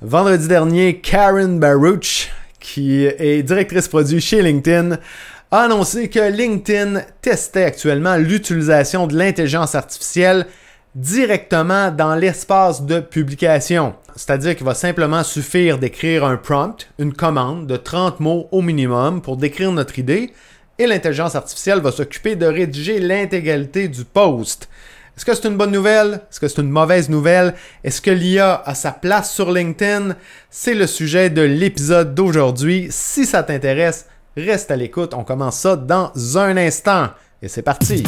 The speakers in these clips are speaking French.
Vendredi dernier, Karen Baruch, qui est directrice produit chez LinkedIn, a annoncé que LinkedIn testait actuellement l'utilisation de l'intelligence artificielle directement dans l'espace de publication. C'est-à-dire qu'il va simplement suffire d'écrire un prompt, une commande de 30 mots au minimum pour décrire notre idée, et l'intelligence artificielle va s'occuper de rédiger l'intégralité du post. Est-ce que c'est une bonne nouvelle? Est-ce que c'est une mauvaise nouvelle? Est-ce que l'IA a sa place sur LinkedIn? C'est le sujet de l'épisode d'aujourd'hui. Si ça t'intéresse, reste à l'écoute. On commence ça dans un instant. Et c'est parti!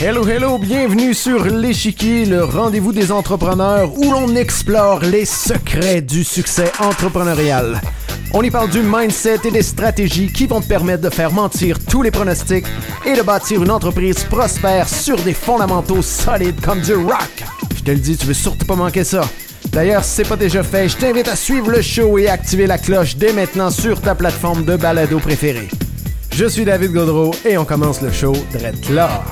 Hello, hello, bienvenue sur l'échiquier, le rendez-vous des entrepreneurs où l'on explore les secrets du succès entrepreneurial. On y parle du mindset et des stratégies qui vont te permettre de faire mentir tous les pronostics et de bâtir une entreprise prospère sur des fondamentaux solides comme du rock. Je te le dis, tu veux surtout pas manquer ça. D'ailleurs, si c'est pas déjà fait, je t'invite à suivre le show et activer la cloche dès maintenant sur ta plateforme de balado préférée. Je suis David Godreau et on commence le show direct là.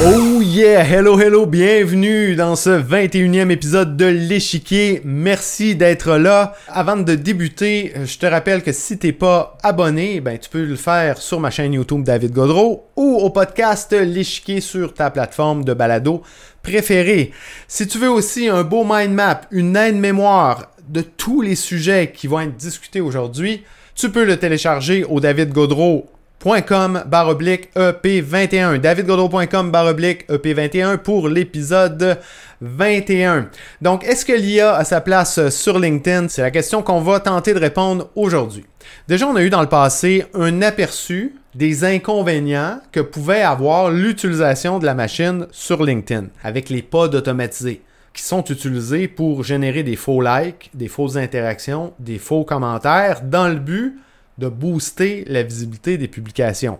Oh yeah, hello hello, bienvenue dans ce 21e épisode de l'échiquier. Merci d'être là. Avant de débuter, je te rappelle que si t'es pas abonné, ben tu peux le faire sur ma chaîne YouTube David Godreau ou au podcast L'échiquier sur ta plateforme de balado préférée. Si tu veux aussi un beau mind map, une aide mémoire de tous les sujets qui vont être discutés aujourd'hui, tu peux le télécharger au David Godreau .com baroblique EP21. davidgodreau.com baroblique EP21 pour l'épisode 21. Donc, est-ce que l'IA a sa place sur LinkedIn? C'est la question qu'on va tenter de répondre aujourd'hui. Déjà, on a eu dans le passé un aperçu des inconvénients que pouvait avoir l'utilisation de la machine sur LinkedIn avec les pods automatisés qui sont utilisés pour générer des faux likes, des fausses interactions, des faux commentaires dans le but de booster la visibilité des publications.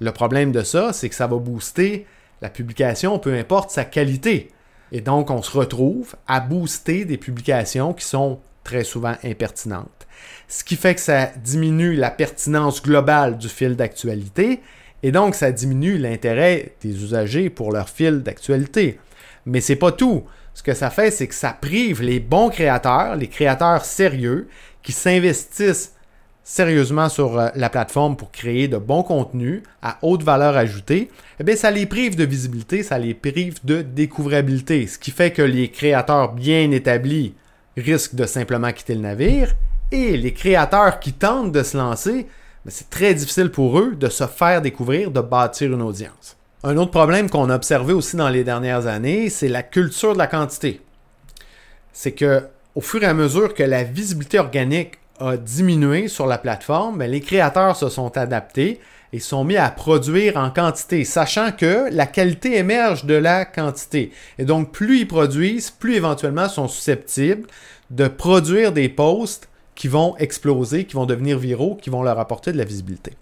Le problème de ça, c'est que ça va booster la publication, peu importe sa qualité. Et donc, on se retrouve à booster des publications qui sont très souvent impertinentes. Ce qui fait que ça diminue la pertinence globale du fil d'actualité et donc ça diminue l'intérêt des usagers pour leur fil d'actualité. Mais c'est pas tout. Ce que ça fait, c'est que ça prive les bons créateurs, les créateurs sérieux, qui s'investissent sérieusement sur euh, la plateforme pour créer de bons contenus à haute valeur ajoutée, eh ça les prive de visibilité, ça les prive de découvrabilité, ce qui fait que les créateurs bien établis risquent de simplement quitter le navire et les créateurs qui tentent de se lancer, ben, c'est très difficile pour eux de se faire découvrir, de bâtir une audience. Un autre problème qu'on a observé aussi dans les dernières années, c'est la culture de la quantité. C'est que au fur et à mesure que la visibilité organique a diminué sur la plateforme, mais les créateurs se sont adaptés et sont mis à produire en quantité, sachant que la qualité émerge de la quantité. Et donc, plus ils produisent, plus éventuellement sont susceptibles de produire des posts qui vont exploser, qui vont devenir viraux, qui vont leur apporter de la visibilité.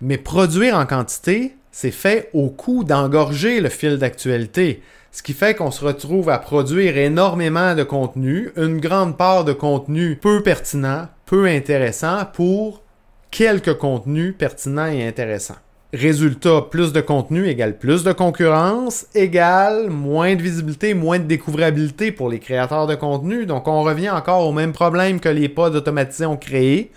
Mais produire en quantité, c'est fait au coût d'engorger le fil d'actualité. Ce qui fait qu'on se retrouve à produire énormément de contenu, une grande part de contenu peu pertinent, peu intéressant pour quelques contenus pertinents et intéressants. Résultat, plus de contenu égale plus de concurrence, égale moins de visibilité, moins de découvrabilité pour les créateurs de contenu. Donc on revient encore au même problème que les pods automatisés ont créé.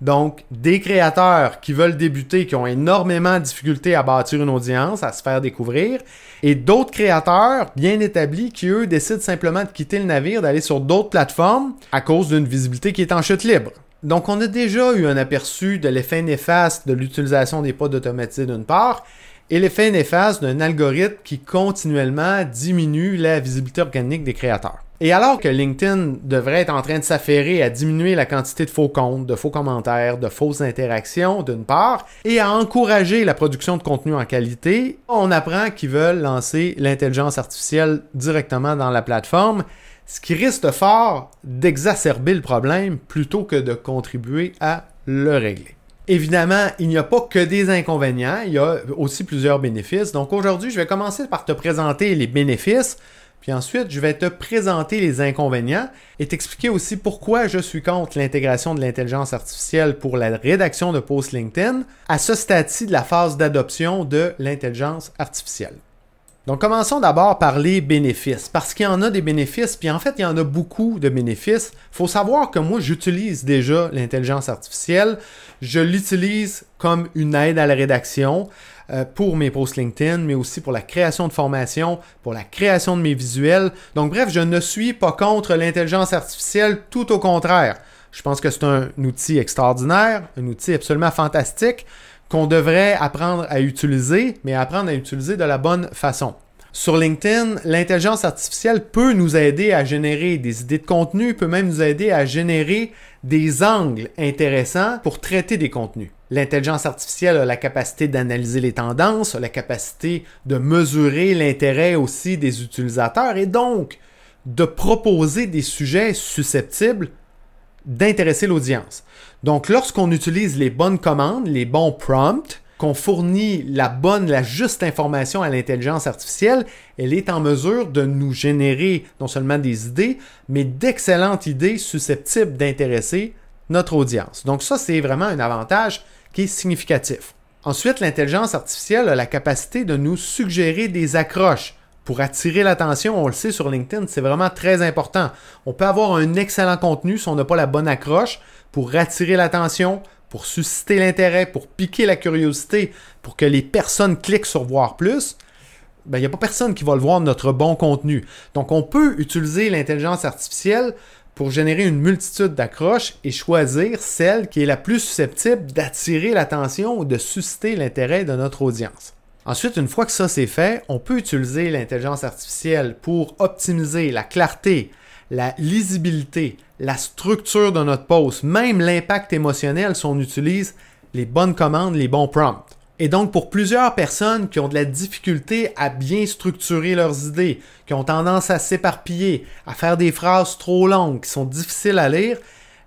Donc, des créateurs qui veulent débuter, qui ont énormément de difficultés à bâtir une audience, à se faire découvrir, et d'autres créateurs bien établis qui, eux, décident simplement de quitter le navire, d'aller sur d'autres plateformes à cause d'une visibilité qui est en chute libre. Donc, on a déjà eu un aperçu de l'effet néfaste de l'utilisation des pods automatisés d'une part, et l'effet néfaste d'un algorithme qui continuellement diminue la visibilité organique des créateurs. Et alors que LinkedIn devrait être en train de s'affairer à diminuer la quantité de faux comptes, de faux commentaires, de fausses interactions d'une part, et à encourager la production de contenu en qualité, on apprend qu'ils veulent lancer l'intelligence artificielle directement dans la plateforme, ce qui risque fort d'exacerber le problème plutôt que de contribuer à le régler. Évidemment, il n'y a pas que des inconvénients, il y a aussi plusieurs bénéfices. Donc aujourd'hui, je vais commencer par te présenter les bénéfices puis ensuite, je vais te présenter les inconvénients et t'expliquer aussi pourquoi je suis contre l'intégration de l'intelligence artificielle pour la rédaction de posts LinkedIn à ce stade-ci de la phase d'adoption de l'intelligence artificielle. Donc commençons d'abord par les bénéfices, parce qu'il y en a des bénéfices, puis en fait il y en a beaucoup de bénéfices. Il faut savoir que moi j'utilise déjà l'intelligence artificielle, je l'utilise comme une aide à la rédaction euh, pour mes posts LinkedIn, mais aussi pour la création de formation, pour la création de mes visuels. Donc bref, je ne suis pas contre l'intelligence artificielle, tout au contraire. Je pense que c'est un outil extraordinaire, un outil absolument fantastique qu'on devrait apprendre à utiliser, mais apprendre à utiliser de la bonne façon. Sur LinkedIn, l'intelligence artificielle peut nous aider à générer des idées de contenu, peut même nous aider à générer des angles intéressants pour traiter des contenus. L'intelligence artificielle a la capacité d'analyser les tendances, la capacité de mesurer l'intérêt aussi des utilisateurs et donc de proposer des sujets susceptibles d'intéresser l'audience. Donc, lorsqu'on utilise les bonnes commandes, les bons prompts, qu'on fournit la bonne, la juste information à l'intelligence artificielle, elle est en mesure de nous générer non seulement des idées, mais d'excellentes idées susceptibles d'intéresser notre audience. Donc ça, c'est vraiment un avantage qui est significatif. Ensuite, l'intelligence artificielle a la capacité de nous suggérer des accroches pour attirer l'attention, on le sait sur LinkedIn, c'est vraiment très important. On peut avoir un excellent contenu si on n'a pas la bonne accroche pour attirer l'attention, pour susciter l'intérêt, pour piquer la curiosité, pour que les personnes cliquent sur voir plus. Ben, il n'y a pas personne qui va le voir notre bon contenu. Donc, on peut utiliser l'intelligence artificielle pour générer une multitude d'accroches et choisir celle qui est la plus susceptible d'attirer l'attention ou de susciter l'intérêt de notre audience. Ensuite, une fois que ça c'est fait, on peut utiliser l'intelligence artificielle pour optimiser la clarté, la lisibilité, la structure de notre post, même l'impact émotionnel si on utilise les bonnes commandes, les bons prompts. Et donc, pour plusieurs personnes qui ont de la difficulté à bien structurer leurs idées, qui ont tendance à s'éparpiller, à faire des phrases trop longues, qui sont difficiles à lire,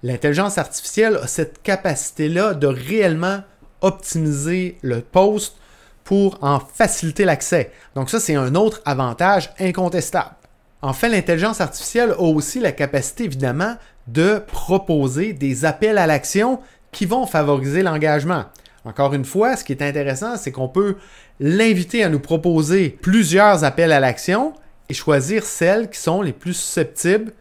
l'intelligence artificielle a cette capacité-là de réellement optimiser le post pour en faciliter l'accès. Donc ça, c'est un autre avantage incontestable. En fait, l'intelligence artificielle a aussi la capacité, évidemment, de proposer des appels à l'action qui vont favoriser l'engagement. Encore une fois, ce qui est intéressant, c'est qu'on peut l'inviter à nous proposer plusieurs appels à l'action et choisir celles qui sont les plus susceptibles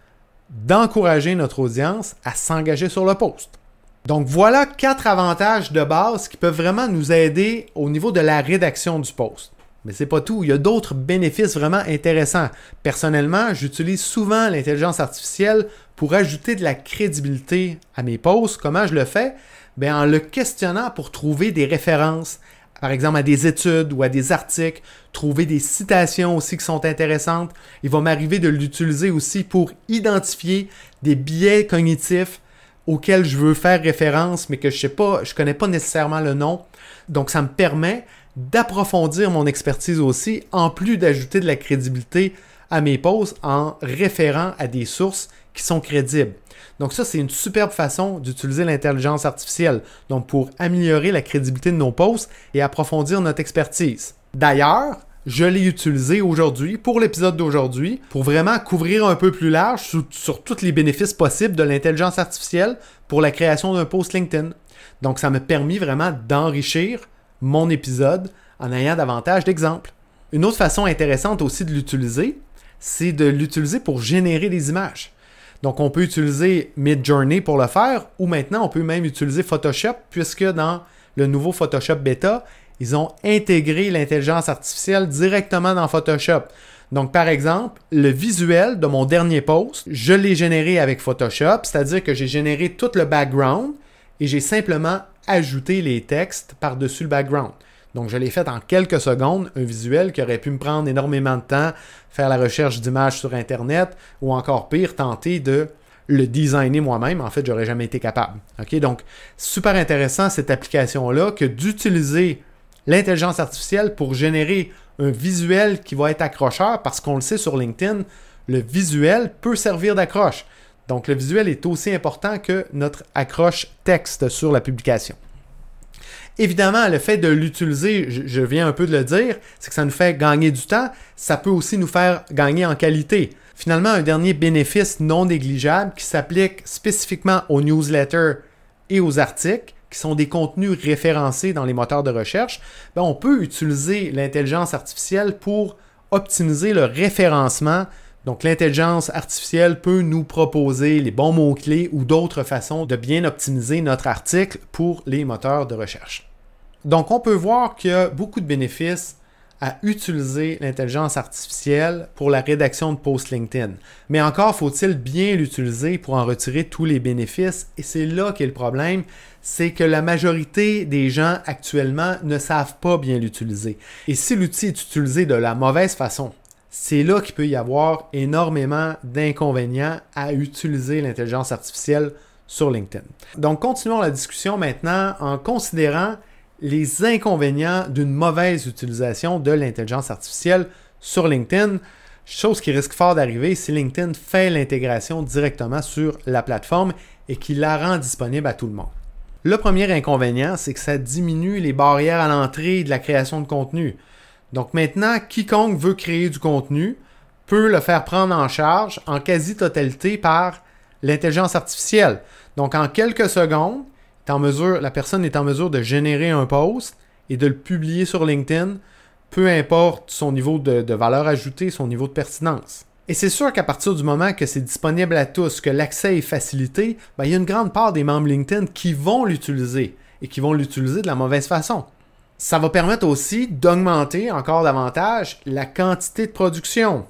d'encourager notre audience à s'engager sur le poste. Donc voilà quatre avantages de base qui peuvent vraiment nous aider au niveau de la rédaction du post. Mais c'est pas tout, il y a d'autres bénéfices vraiment intéressants. Personnellement, j'utilise souvent l'intelligence artificielle pour ajouter de la crédibilité à mes posts. Comment je le fais? Ben, en le questionnant pour trouver des références, par exemple à des études ou à des articles, trouver des citations aussi qui sont intéressantes. Il va m'arriver de l'utiliser aussi pour identifier des biais cognitifs auquel je veux faire référence, mais que je sais pas, je connais pas nécessairement le nom. Donc, ça me permet d'approfondir mon expertise aussi, en plus d'ajouter de la crédibilité à mes posts en référant à des sources qui sont crédibles. Donc ça, c'est une superbe façon d'utiliser l'intelligence artificielle, donc pour améliorer la crédibilité de nos posts et approfondir notre expertise. D'ailleurs, je l'ai utilisé aujourd'hui pour l'épisode d'aujourd'hui pour vraiment couvrir un peu plus large sur, tous les bénéfices possibles de l'intelligence artificielle pour la création d'un post LinkedIn. Donc ça m'a permis vraiment d'enrichir mon épisode en ayant davantage d'exemples. Une autre façon intéressante aussi de l'utiliser, c'est de l'utiliser pour générer des images. Donc on peut utiliser Midjourney pour le faire ou maintenant on peut même utiliser Photoshop puisque dans le nouveau Photoshop Beta, ils ont intégré l'intelligence artificielle directement dans Photoshop. Donc, par exemple, le visuel de mon dernier post, je l'ai généré avec Photoshop, c'est-à-dire que j'ai généré tout le background et j'ai simplement ajouté les textes par-dessus le background. Donc, je l'ai fait en quelques secondes, un visuel qui aurait pu me prendre énormément de temps, faire la recherche d'images sur Internet ou encore pire, tenter de le designer moi-même. En fait, j'aurais jamais été capable. OK? Donc, super intéressant cette application-là que d'utiliser l'intelligence artificielle pour générer un visuel qui va être accrocheur parce qu'on le sait sur LinkedIn, le visuel peut servir d'accroche. Donc le visuel est aussi important que notre accroche texte sur la publication. Évidemment, le fait de l'utiliser, je viens un peu de le dire, c'est que ça nous fait gagner du temps, ça peut aussi nous faire gagner en qualité. Finalement, un dernier bénéfice non négligeable qui s'applique spécifiquement aux newsletters et aux articles, qui sont des contenus référencés dans les moteurs de recherche, ben, on peut utiliser l'intelligence artificielle pour optimiser le référencement. Donc l'intelligence artificielle peut nous proposer les bons mots-clés ou d'autres façons de bien optimiser notre article pour les moteurs de recherche. Donc on peut voir qu'il y a beaucoup de bénéfices à utiliser l'intelligence artificielle pour la rédaction de posts LinkedIn. Mais encore faut-il bien l'utiliser pour en retirer tous les bénéfices. Et c'est là qu'est le problème, c'est que la majorité des gens actuellement ne savent pas bien l'utiliser. Et si l'outil est utilisé de la mauvaise façon, c'est là qu'il peut y avoir énormément d'inconvénients à utiliser l'intelligence artificielle sur LinkedIn. Donc continuons la discussion maintenant en considérant les inconvénients d'une mauvaise utilisation de l'intelligence artificielle sur LinkedIn. Chose qui risque fort d'arriver si LinkedIn fait l'intégration directement sur la plateforme et qu'il la rend disponible à tout le monde. Le premier inconvénient, c'est que ça diminue les barrières à l'entrée de la création de contenu. Donc maintenant, quiconque veut créer du contenu peut le faire prendre en charge en quasi-totalité par l'intelligence artificielle. Donc en quelques secondes, mesure, la personne est en mesure de générer un post et de le publier sur LinkedIn, peu importe son niveau de, valeur ajoutée, son niveau de pertinence. Et c'est sûr qu'à partir du moment que c'est disponible à tous, que l'accès est facilité, ben, il y a une grande part des membres LinkedIn qui vont l'utiliser et qui vont l'utiliser de la mauvaise façon. Ça va permettre aussi d'augmenter encore davantage la quantité de production,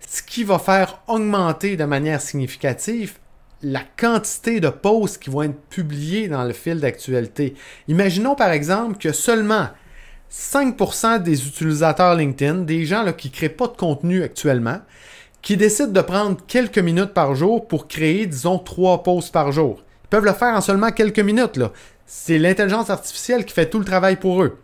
ce qui va faire augmenter de manière significative la quantité de posts qui vont être publiés dans le fil d'actualité. Imaginons par exemple que seulement 5% des utilisateurs LinkedIn, des gens qui ne créent pas de contenu actuellement, qui décident de prendre quelques minutes par jour pour créer, disons, 3 posts par jour. Ils peuvent le faire en seulement quelques minutes. C'est l'intelligence artificielle qui fait tout le travail pour eux.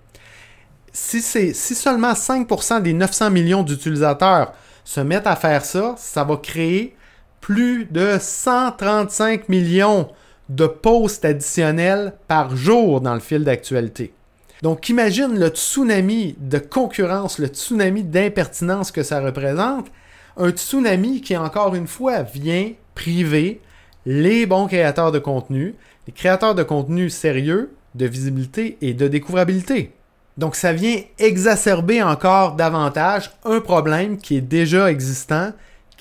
Si, si seulement 5% des 900 millions d'utilisateurs se mettent à faire ça, ça va créer plus de 135 millions de posts additionnels par jour dans le fil d'actualité. Donc imagine le tsunami de concurrence, le tsunami d'impertinence que ça représente. Un tsunami qui, encore une fois, vient priver les bons créateurs de contenu, les créateurs de contenu sérieux, de visibilité et de découvrabilité. Donc ça vient exacerber encore davantage un problème qui est déjà existant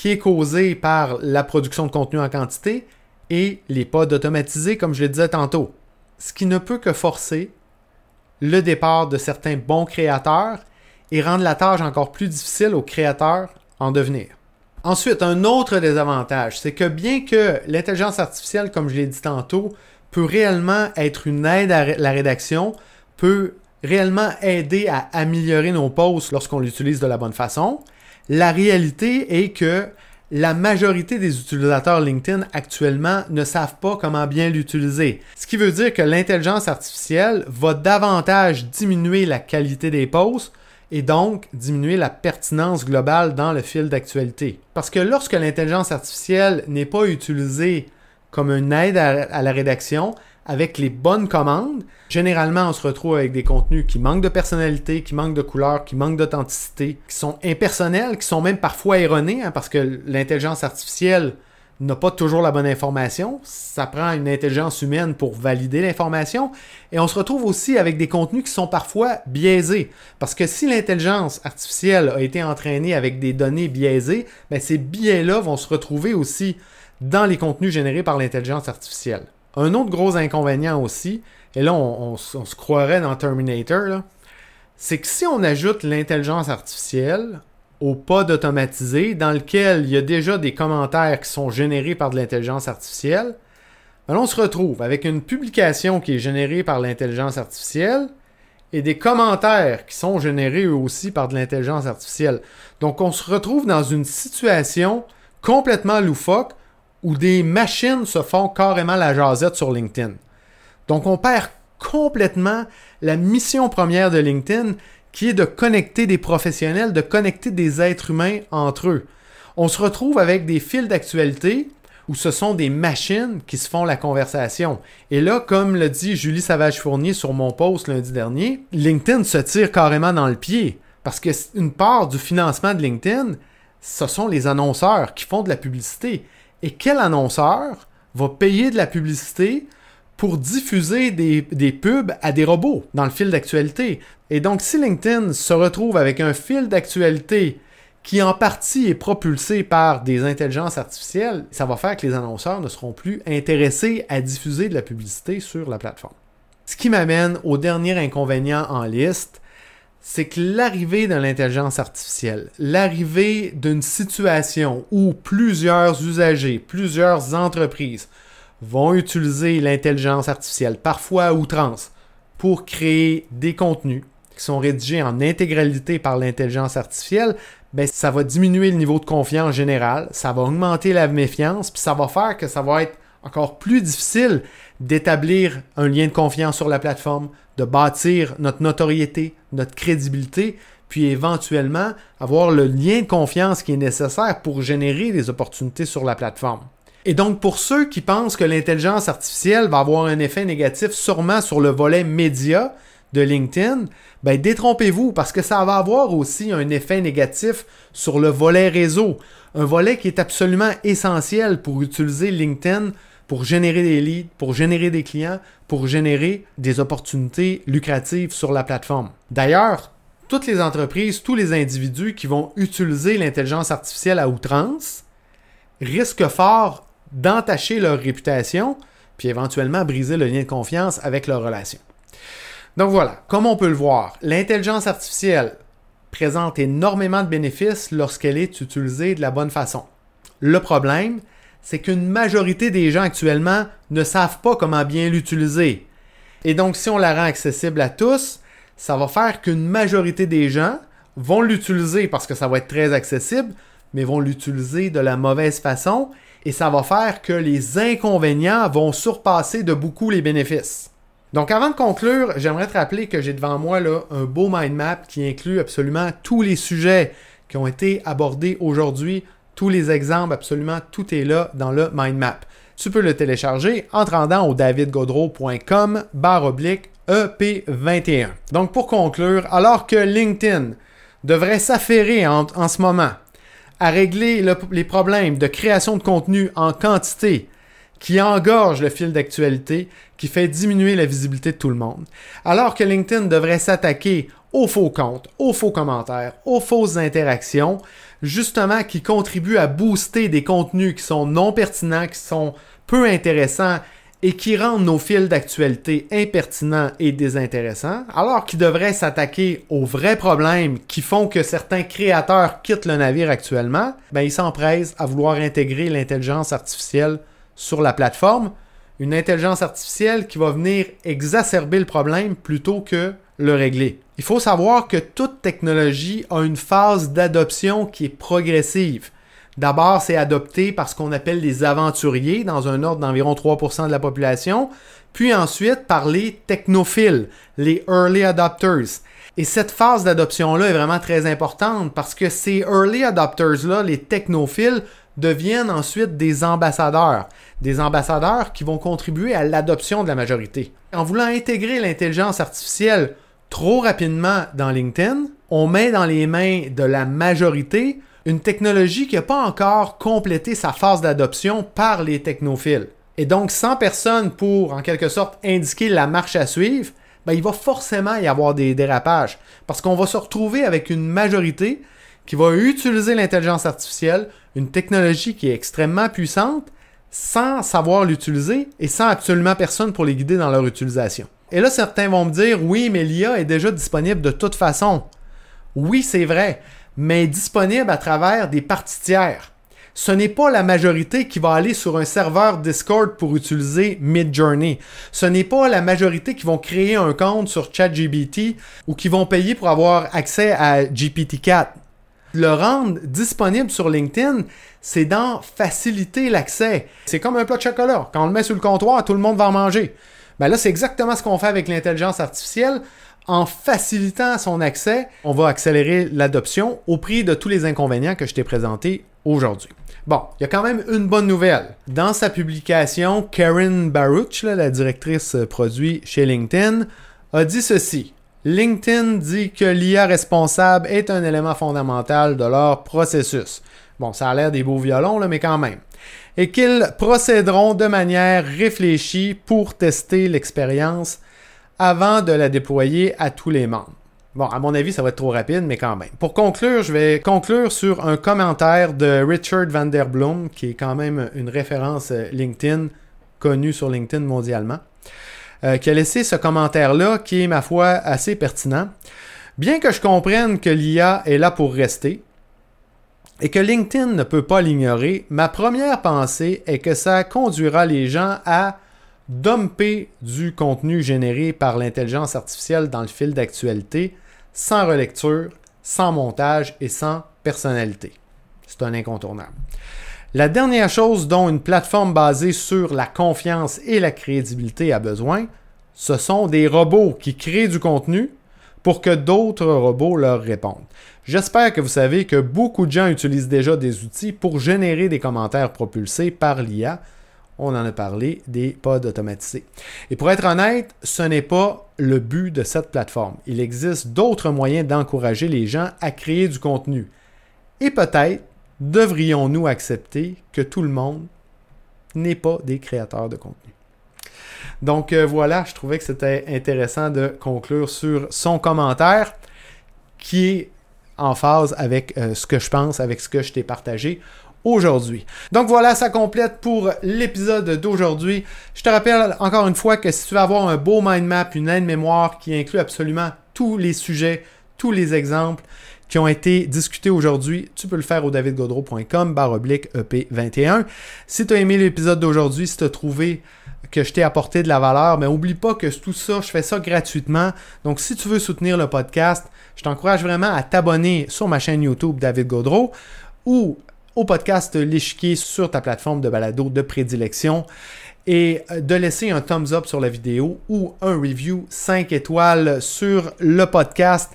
qui est causé par la production de contenu en quantité et les pods automatisés, comme je le disais tantôt. Ce qui ne peut que forcer le départ de certains bons créateurs et rendre la tâche encore plus difficile aux créateurs en devenir. Ensuite, un autre désavantage, c'est que bien que l'intelligence artificielle, comme je l'ai dit tantôt, peut réellement être une aide à la rédaction, peut réellement aider à améliorer nos posts lorsqu'on l'utilise de la bonne façon, la réalité est que la majorité des utilisateurs LinkedIn actuellement ne savent pas comment bien l'utiliser. Ce qui veut dire que l'intelligence artificielle va davantage diminuer la qualité des posts et donc diminuer la pertinence globale dans le fil d'actualité. Parce que lorsque l'intelligence artificielle n'est pas utilisée comme une aide à, la rédaction, avec les bonnes commandes, généralement, on se retrouve avec des contenus qui manquent de personnalité, qui manquent de couleur, qui manquent d'authenticité, qui sont impersonnels, qui sont même parfois erronés, hein, parce que l'intelligence artificielle n'a pas toujours la bonne information. Ça prend une intelligence humaine pour valider l'information. Et on se retrouve aussi avec des contenus qui sont parfois biaisés. Parce que si l'intelligence artificielle a été entraînée avec des données biaisées, ben ces biais-là vont se retrouver aussi dans les contenus générés par l'intelligence artificielle. Un autre gros inconvénient aussi, et là on, se croirait dans Terminator, c'est que si on ajoute l'intelligence artificielle au pod automatisé dans lequel il y a déjà des commentaires qui sont générés par de l'intelligence artificielle, ben on se retrouve avec une publication qui est générée par l'intelligence artificielle et des commentaires qui sont générés eux aussi par de l'intelligence artificielle. Donc on se retrouve dans une situation complètement loufoque où des machines se font carrément la jasette sur LinkedIn. Donc on perd complètement la mission première de LinkedIn qui est de connecter des professionnels, de connecter des êtres humains entre eux. On se retrouve avec des fils d'actualité où ce sont des machines qui se font la conversation. Et là, comme le dit Julie Savage-Fournier sur mon post lundi dernier, LinkedIn se tire carrément dans le pied. Parce que une part du financement de LinkedIn, ce sont les annonceurs qui font de la publicité. Et quel annonceur va payer de la publicité pour diffuser des, pubs à des robots dans le fil d'actualité? Et donc, si LinkedIn se retrouve avec un fil d'actualité qui en partie est propulsé par des intelligences artificielles, ça va faire que les annonceurs ne seront plus intéressés à diffuser de la publicité sur la plateforme. Ce qui m'amène au dernier inconvénient en liste, c'est que l'arrivée de l'intelligence artificielle, l'arrivée d'une situation où plusieurs usagers, plusieurs entreprises vont utiliser l'intelligence artificielle, parfois à outrance, pour créer des contenus qui sont rédigés en intégralité par l'intelligence artificielle, ben, ça va diminuer le niveau de confiance général, ça va augmenter la méfiance, puis ça va faire que ça va être encore plus difficile d'établir un lien de confiance sur la plateforme, de bâtir notre notoriété, notre crédibilité, puis éventuellement avoir le lien de confiance qui est nécessaire pour générer des opportunités sur la plateforme. Et donc pour ceux qui pensent que l'intelligence artificielle va avoir un effet négatif sûrement sur le volet média de LinkedIn, ben détrompez-vous parce que ça va avoir aussi un effet négatif sur le volet réseau, un volet qui est absolument essentiel pour utiliser LinkedIn pour générer des leads, pour générer des clients, pour générer des opportunités lucratives sur la plateforme. D'ailleurs, toutes les entreprises, tous les individus qui vont utiliser l'intelligence artificielle à outrance risquent fort d'entacher leur réputation, puis éventuellement briser le lien de confiance avec leur relation. Donc voilà, comme on peut le voir, l'intelligence artificielle présente énormément de bénéfices lorsqu'elle est utilisée de la bonne façon. Le problème, c'est qu'une majorité des gens actuellement ne savent pas comment bien l'utiliser. Et donc, si on la rend accessible à tous, ça va faire qu'une majorité des gens vont l'utiliser parce que ça va être très accessible, mais vont l'utiliser de la mauvaise façon et ça va faire que les inconvénients vont surpasser de beaucoup les bénéfices. Donc avant de conclure, j'aimerais te rappeler que j'ai devant moi là, un beau mind map qui inclut absolument tous les sujets qui ont été abordés aujourd'hui tous les exemples, absolument tout est là dans le mind map. Tu peux le télécharger en te rendant au davidgodreau.com barre oblique EP21. Donc pour conclure, alors que LinkedIn devrait s'affairer en, ce moment à régler les problèmes de création de contenu en quantité qui engorge le fil d'actualité, qui fait diminuer la visibilité de tout le monde, alors que LinkedIn devrait s'attaquer aux faux comptes, aux faux commentaires, aux fausses interactions, justement qui contribuent à booster des contenus qui sont non pertinents, qui sont peu intéressants et qui rendent nos fils d'actualité impertinents et désintéressants, alors qu'ils devraient s'attaquer aux vrais problèmes qui font que certains créateurs quittent le navire actuellement, ben ils s'empressent à vouloir intégrer l'intelligence artificielle sur la plateforme, une intelligence artificielle qui va venir exacerber le problème plutôt que le régler. Il faut savoir que toute technologie a une phase d'adoption qui est progressive. D'abord, c'est adopté par ce qu'on appelle les aventuriers, dans un ordre d'environ 3% de la population, puis ensuite par les technophiles, les early adopters. Et cette phase d'adoption-là est vraiment très importante parce que ces early adopters-là, les technophiles, deviennent ensuite des ambassadeurs. Des ambassadeurs qui vont contribuer à l'adoption de la majorité. En voulant intégrer l'intelligence artificielle trop rapidement dans LinkedIn, on met dans les mains de la majorité une technologie qui n'a pas encore complété sa phase d'adoption par les technophiles. Et donc, sans personne pour, en quelque sorte, indiquer la marche à suivre, ben, il va forcément y avoir des dérapages. Parce qu'on va se retrouver avec une majorité qui va utiliser l'intelligence artificielle, une technologie qui est extrêmement puissante, sans savoir l'utiliser et sans absolument personne pour les guider dans leur utilisation. Et là, certains vont me dire, oui, mais l'IA est déjà disponible de toute façon. Oui, c'est vrai, mais disponible à travers des parties tiers. Ce n'est pas la majorité qui va aller sur un serveur Discord pour utiliser Midjourney. Ce n'est pas la majorité qui vont créer un compte sur ChatGPT ou qui vont payer pour avoir accès à GPT-4. Le rendre disponible sur LinkedIn, c'est d'en faciliter l'accès. C'est comme un plat de chocolat. Quand on le met sur le comptoir, tout le monde va en manger. Ben là, c'est exactement ce qu'on fait avec l'intelligence artificielle. En facilitant son accès, on va accélérer l'adoption au prix de tous les inconvénients que je t'ai présentés aujourd'hui. Bon, il y a quand même une bonne nouvelle. Dans sa publication, Karen Baruch, la directrice produit chez LinkedIn, a dit ceci. LinkedIn dit que l'IA responsable est un élément fondamental de leur processus. Bon, ça a l'air des beaux violons, mais quand même et qu'ils procéderont de manière réfléchie pour tester l'expérience avant de la déployer à tous les membres. Bon, à mon avis, ça va être trop rapide, mais quand même. Pour conclure, je vais conclure sur un commentaire de Richard Van Der Bloom, qui est quand même une référence euh, LinkedIn, connue sur LinkedIn mondialement, euh, qui a laissé ce commentaire-là, qui est, ma foi, assez pertinent. Bien que je comprenne que l'IA est là pour rester, et que LinkedIn ne peut pas l'ignorer, ma première pensée est que ça conduira les gens à dumper du contenu généré par l'intelligence artificielle dans le fil d'actualité sans relecture, sans montage et sans personnalité. C'est un incontournable. La dernière chose dont une plateforme basée sur la confiance et la crédibilité a besoin, ce sont des robots qui créent du contenu pour que d'autres robots leur répondent. J'espère que vous savez que beaucoup de gens utilisent déjà des outils pour générer des commentaires propulsés par l'IA. On en a parlé des pods automatisés. Et pour être honnête, ce n'est pas le but de cette plateforme. Il existe d'autres moyens d'encourager les gens à créer du contenu. Et peut-être devrions-nous accepter que tout le monde n'est pas des créateurs de contenu? Donc euh, voilà, je trouvais que c'était intéressant de conclure sur son commentaire qui est en phase avec euh, ce que je pense, avec ce que je t'ai partagé aujourd'hui. Donc voilà, ça complète pour l'épisode d'aujourd'hui. Je te rappelle encore une fois que si tu veux avoir un beau mind map, une aide-mémoire qui inclut absolument tous les sujets, tous les exemples qui ont été discutés aujourd'hui, tu peux le faire au davidgodreau.com oblique EP21. Si tu as aimé l'épisode d'aujourd'hui, si tu as trouvé que je t'ai apporté de la valeur, mais oublie pas que tout ça, je fais ça gratuitement. Donc si tu veux soutenir le podcast, je t'encourage vraiment à t'abonner sur ma chaîne YouTube David Godreau ou au podcast L'échiquier sur ta plateforme de balado de prédilection et de laisser un thumbs up sur la vidéo ou un review 5 étoiles sur le podcast.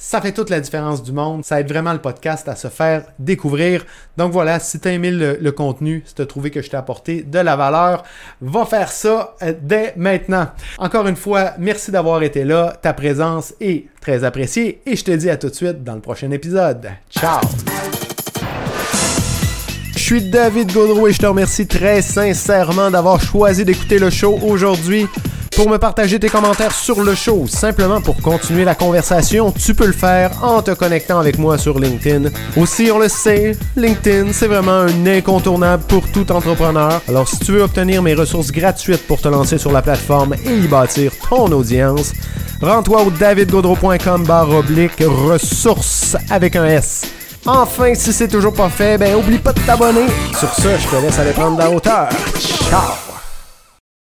Ça fait toute la différence du monde. Ça aide vraiment le podcast à se faire découvrir. Donc voilà, si tu as aimé le, contenu, si tu as trouvé que je t'ai apporté de la valeur, va faire ça euh, dès maintenant. Encore une fois, merci d'avoir été là. Ta présence est très appréciée et je te dis à tout de suite dans le prochain épisode. Ciao! Je suis David Gaudreau et je te remercie très sincèrement d'avoir choisi d'écouter le show aujourd'hui. Pour me partager tes commentaires sur le show, simplement pour continuer la conversation, tu peux le faire en te connectant avec moi sur LinkedIn. Aussi, on le sait, LinkedIn, c'est vraiment un incontournable pour tout entrepreneur. Alors, si tu veux obtenir mes ressources gratuites pour te lancer sur la plateforme et y bâtir ton audience, rends-toi au davidgaudreau.com barre oblique ressources avec un S. Enfin, si c'est toujours pas fait, ben oublie pas de t'abonner. Sur ce, je te laisse aller prendre la hauteur. Ciao!